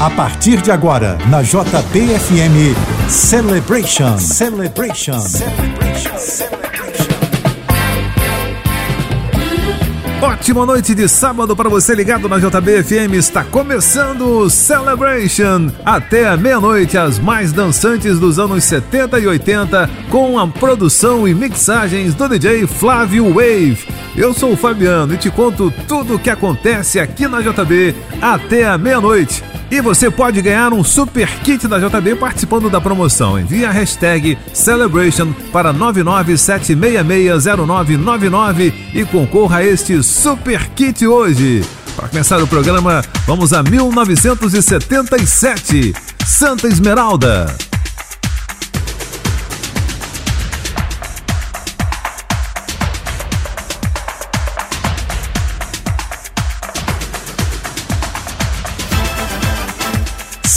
A partir de agora, na JBFM Celebration. Celebration. Celebration. Celebration. Ótima noite de sábado para você ligado na JBFM. Está começando o Celebration. Até a meia-noite, as mais dançantes dos anos 70 e 80, com a produção e mixagens do DJ Flávio Wave. Eu sou o Fabiano e te conto tudo o que acontece aqui na JB até a meia-noite. E você pode ganhar um super kit da JB participando da promoção. Envie a hashtag Celebration para 997660999 e concorra a este super kit hoje. Para começar o programa, vamos a 1977. Santa Esmeralda.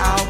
out.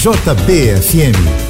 JBFM.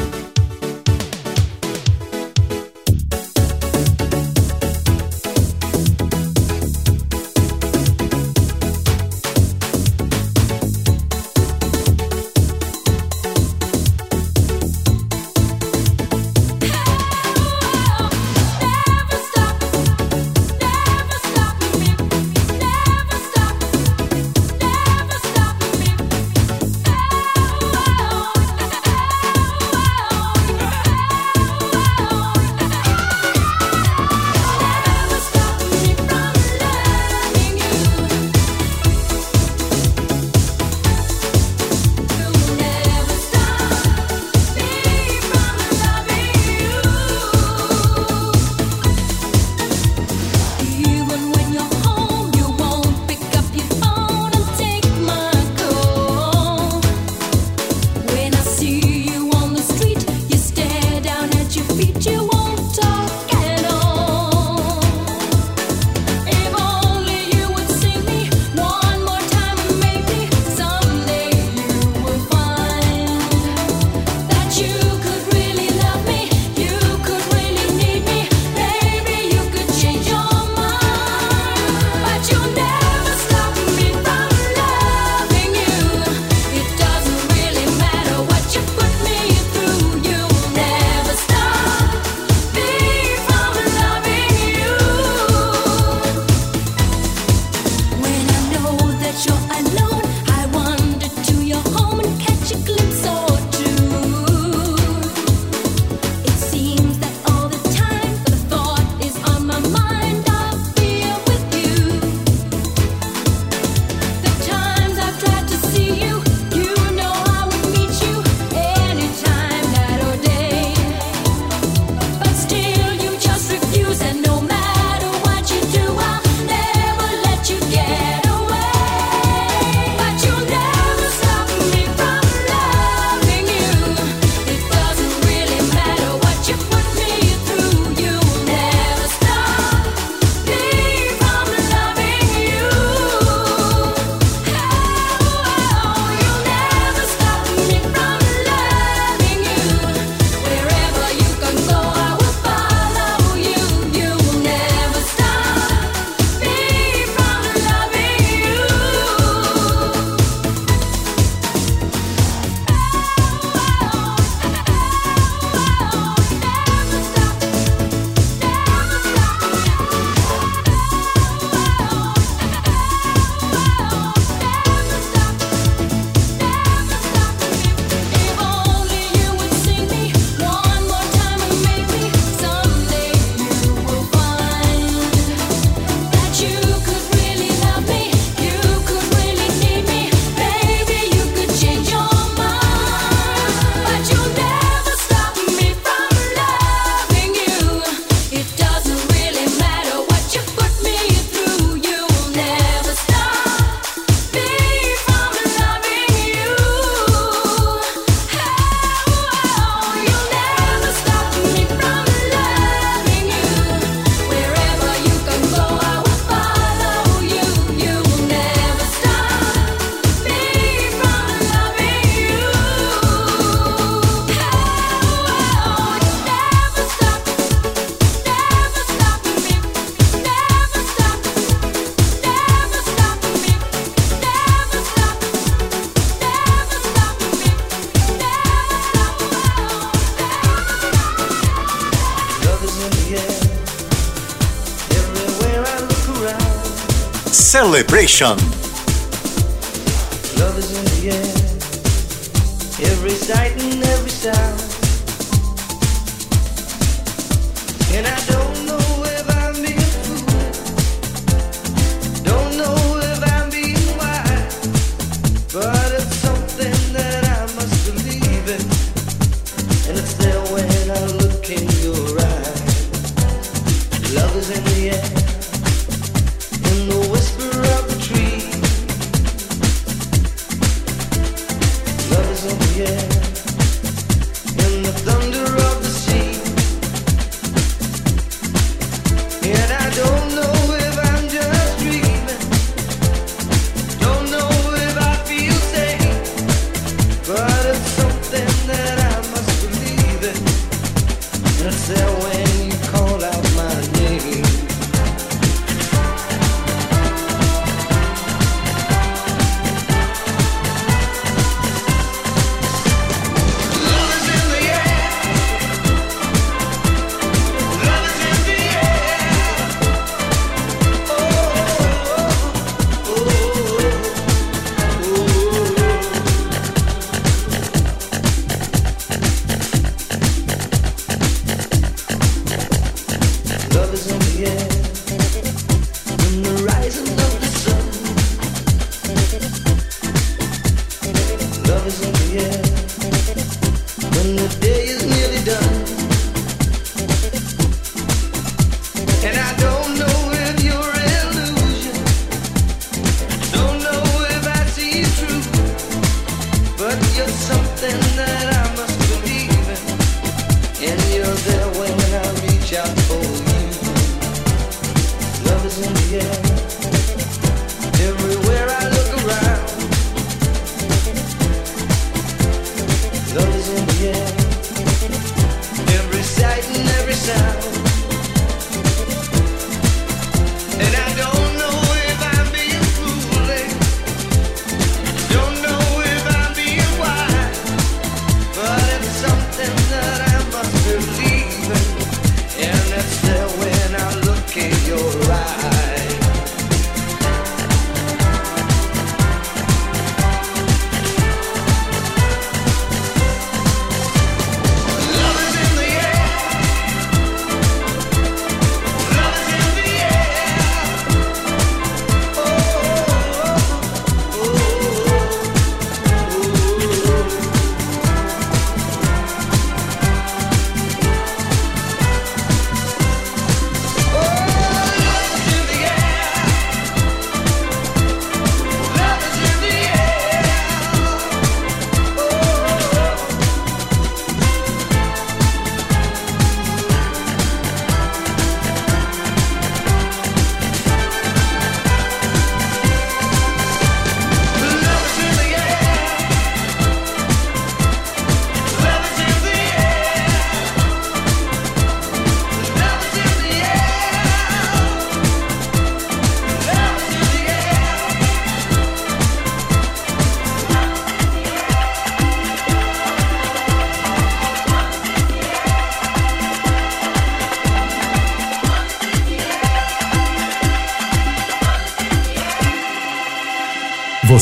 Celebration.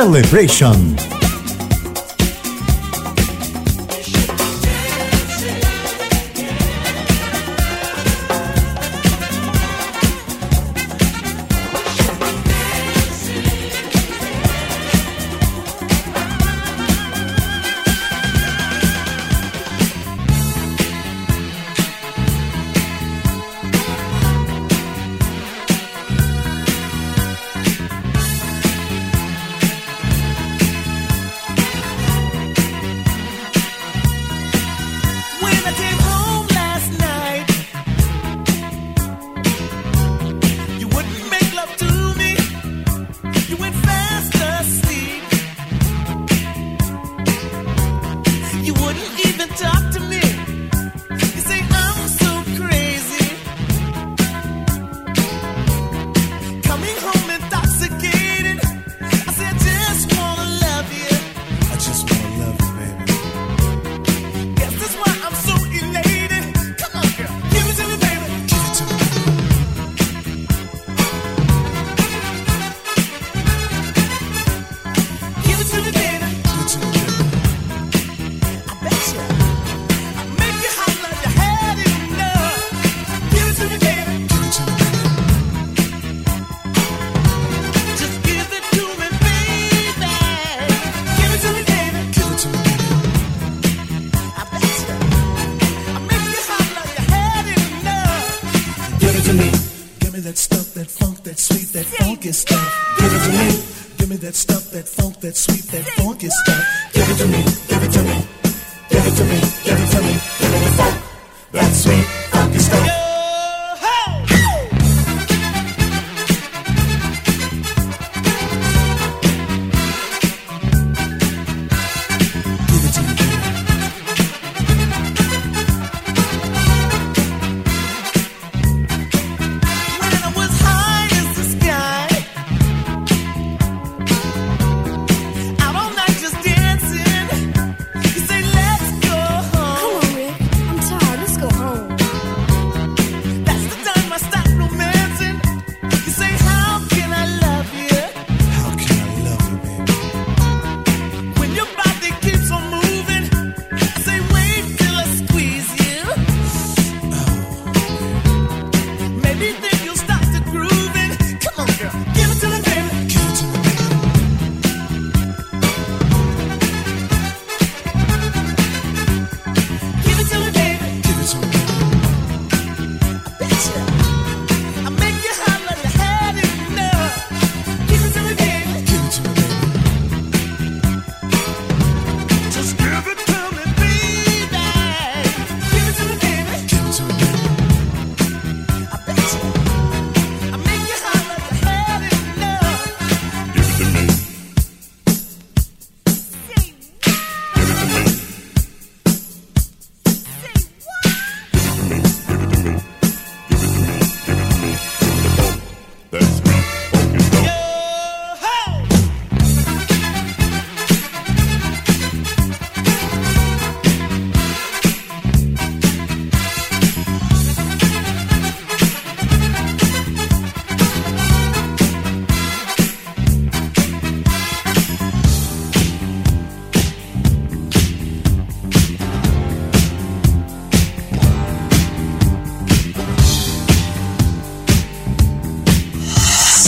Celebration.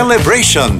Celebration.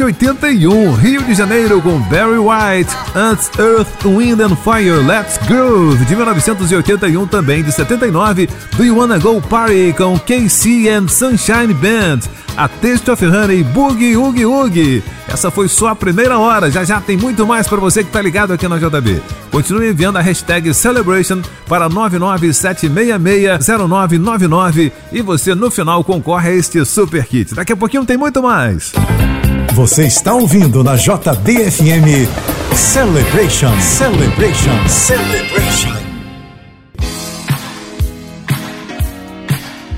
De 81, Rio de Janeiro com Barry White, Ants, Earth, Wind and Fire, Let's Groove, de 1981 também, de 79, Do You Wanna Go Party com KC and Sunshine Band, A Taste of Honey, Boogie Oogie Oogie. Essa foi só a primeira hora, já já tem muito mais para você que tá ligado aqui na JB. Continue enviando a hashtag Celebration para 997660999 e você no final concorre a este super kit. Daqui a pouquinho tem muito mais. Você está ouvindo na JBFM Celebration, Celebration, Celebration.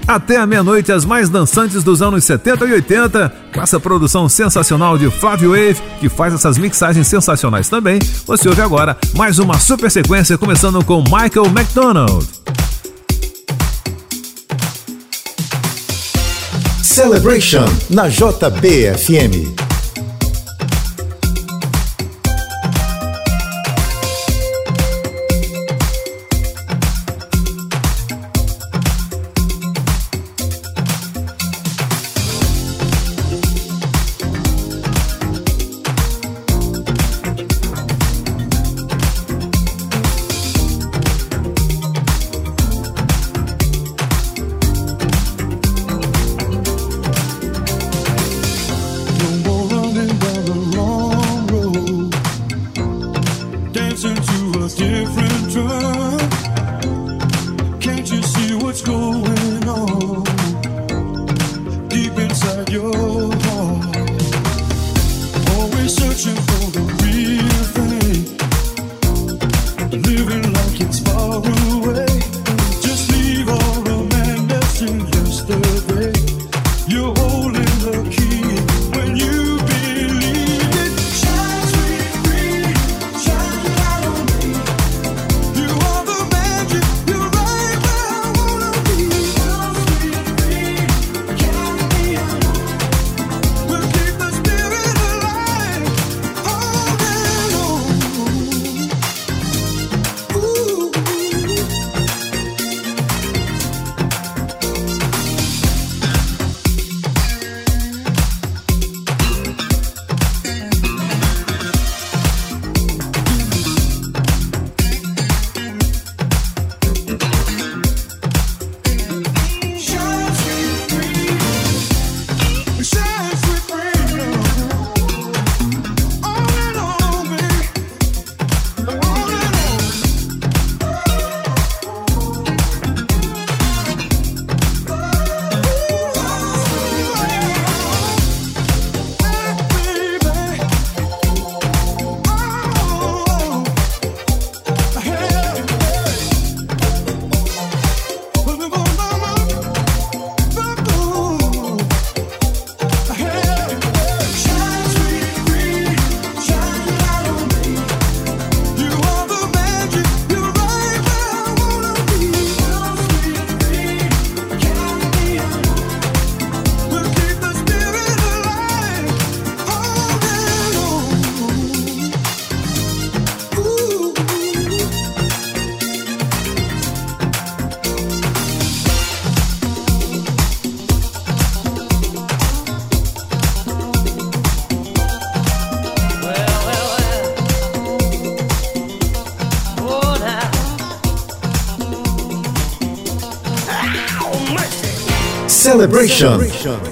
Até a meia-noite, as mais dançantes dos anos 70 e 80, com essa produção sensacional de Flávio Wave, que faz essas mixagens sensacionais também. Você ouve agora mais uma super sequência, começando com Michael McDonald. Celebration na JBFM. Celebration. If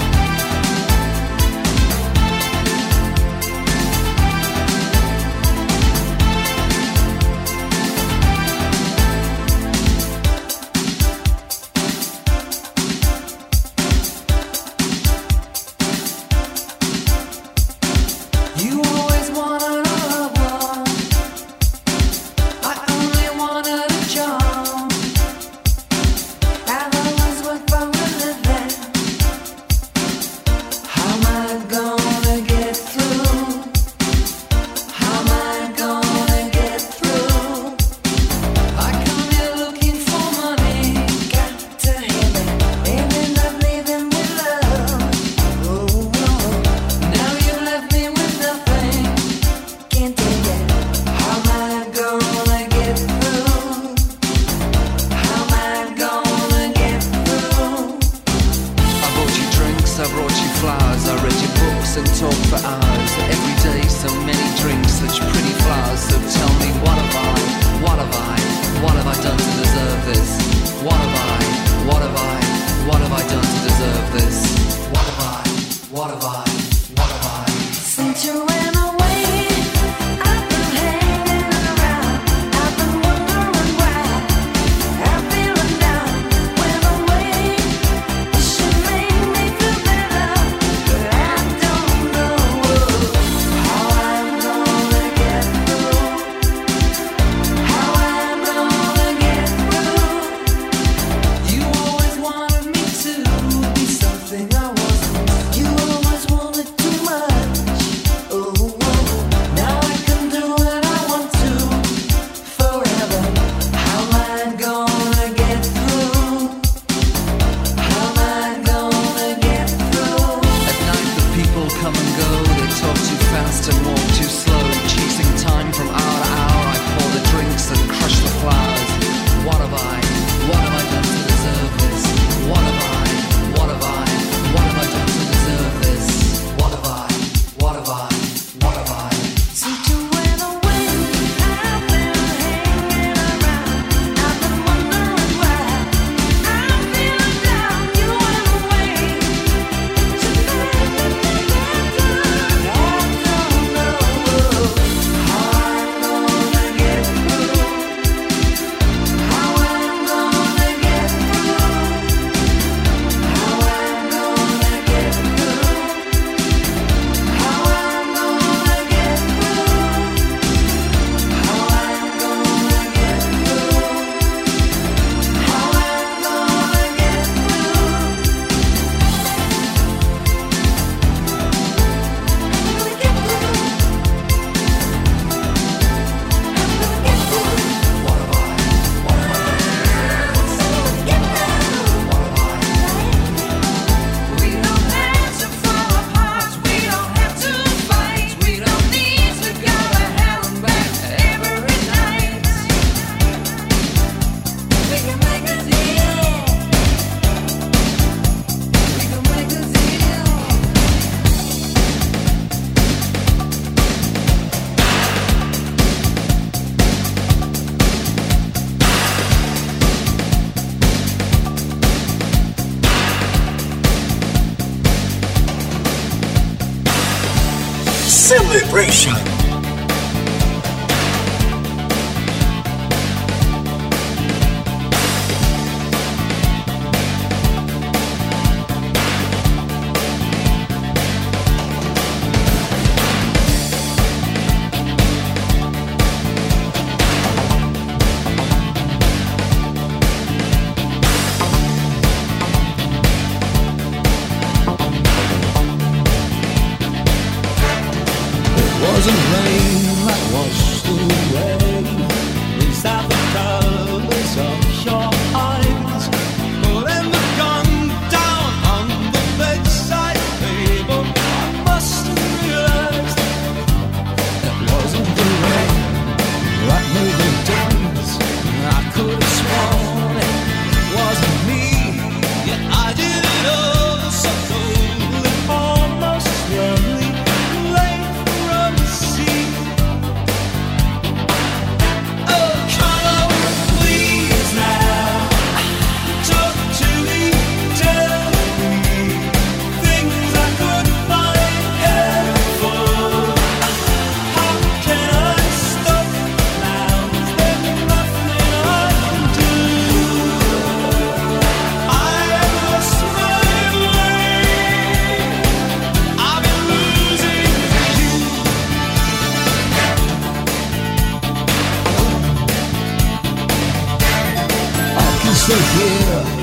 to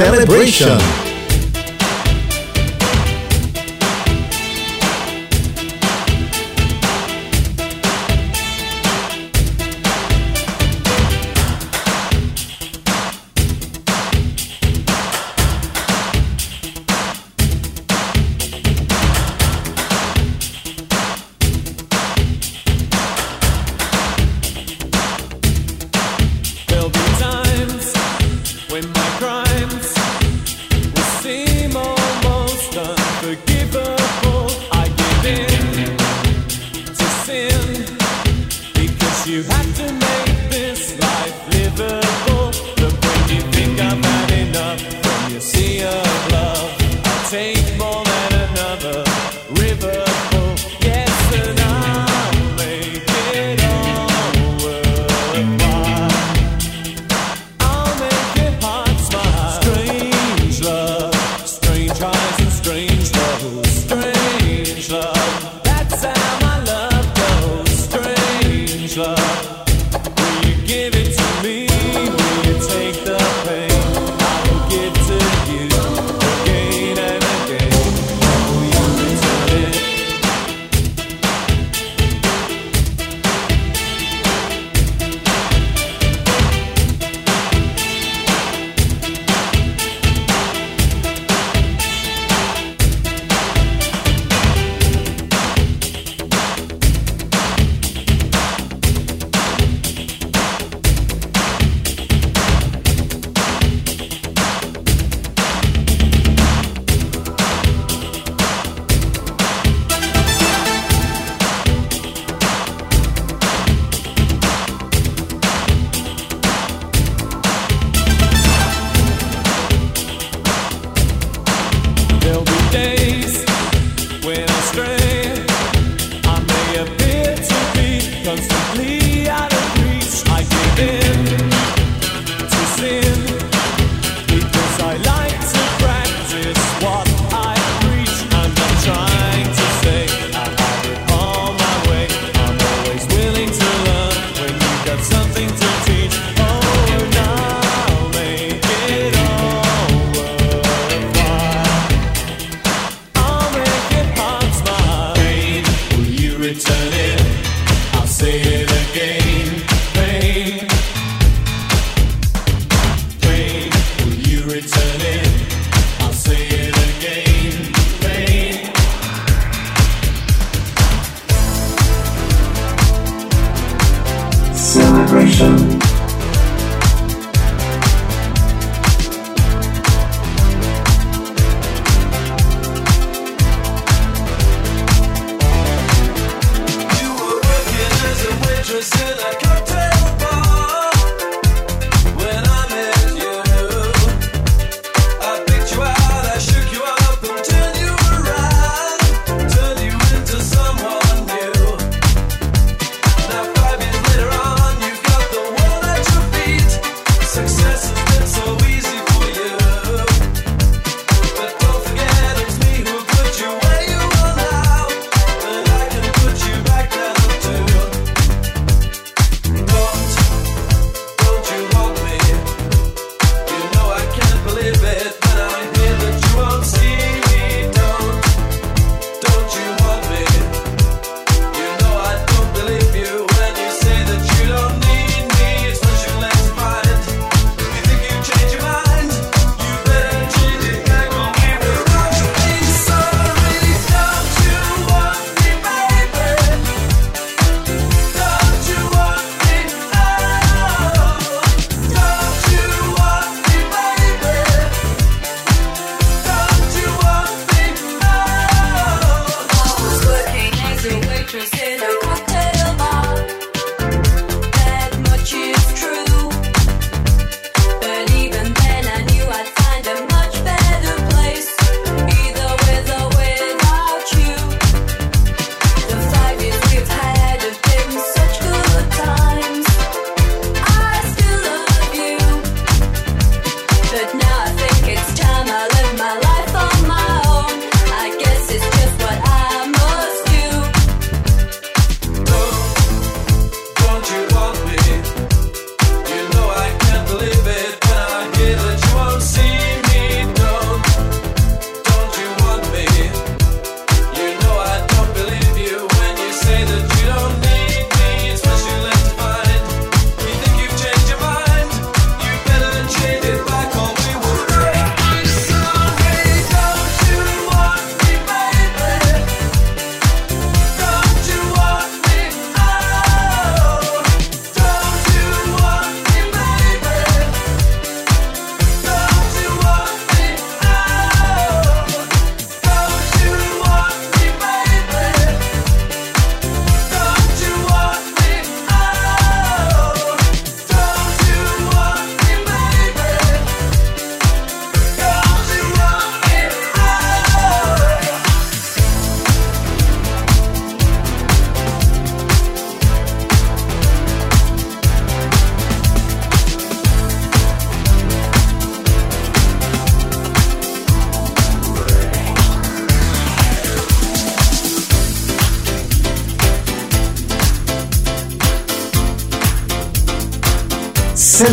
Celebration.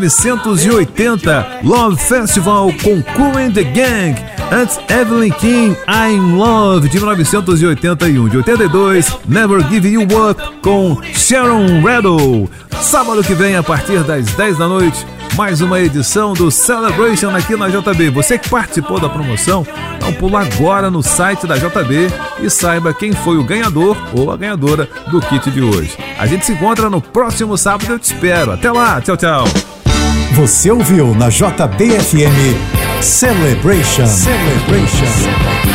1980, Love Festival com Cool and the Gang. Antes, Evelyn King, I'm Love, de 1981. De 82, Never Give You Up, com Sharon Rattle. Sábado que vem, a partir das 10 da noite, mais uma edição do Celebration aqui na JB. Você que participou da promoção, então pula agora no site da JB e saiba quem foi o ganhador ou a ganhadora do kit de hoje. A gente se encontra no próximo sábado, eu te espero. Até lá, tchau, tchau. Você ouviu na JBFM Celebration. Celebration.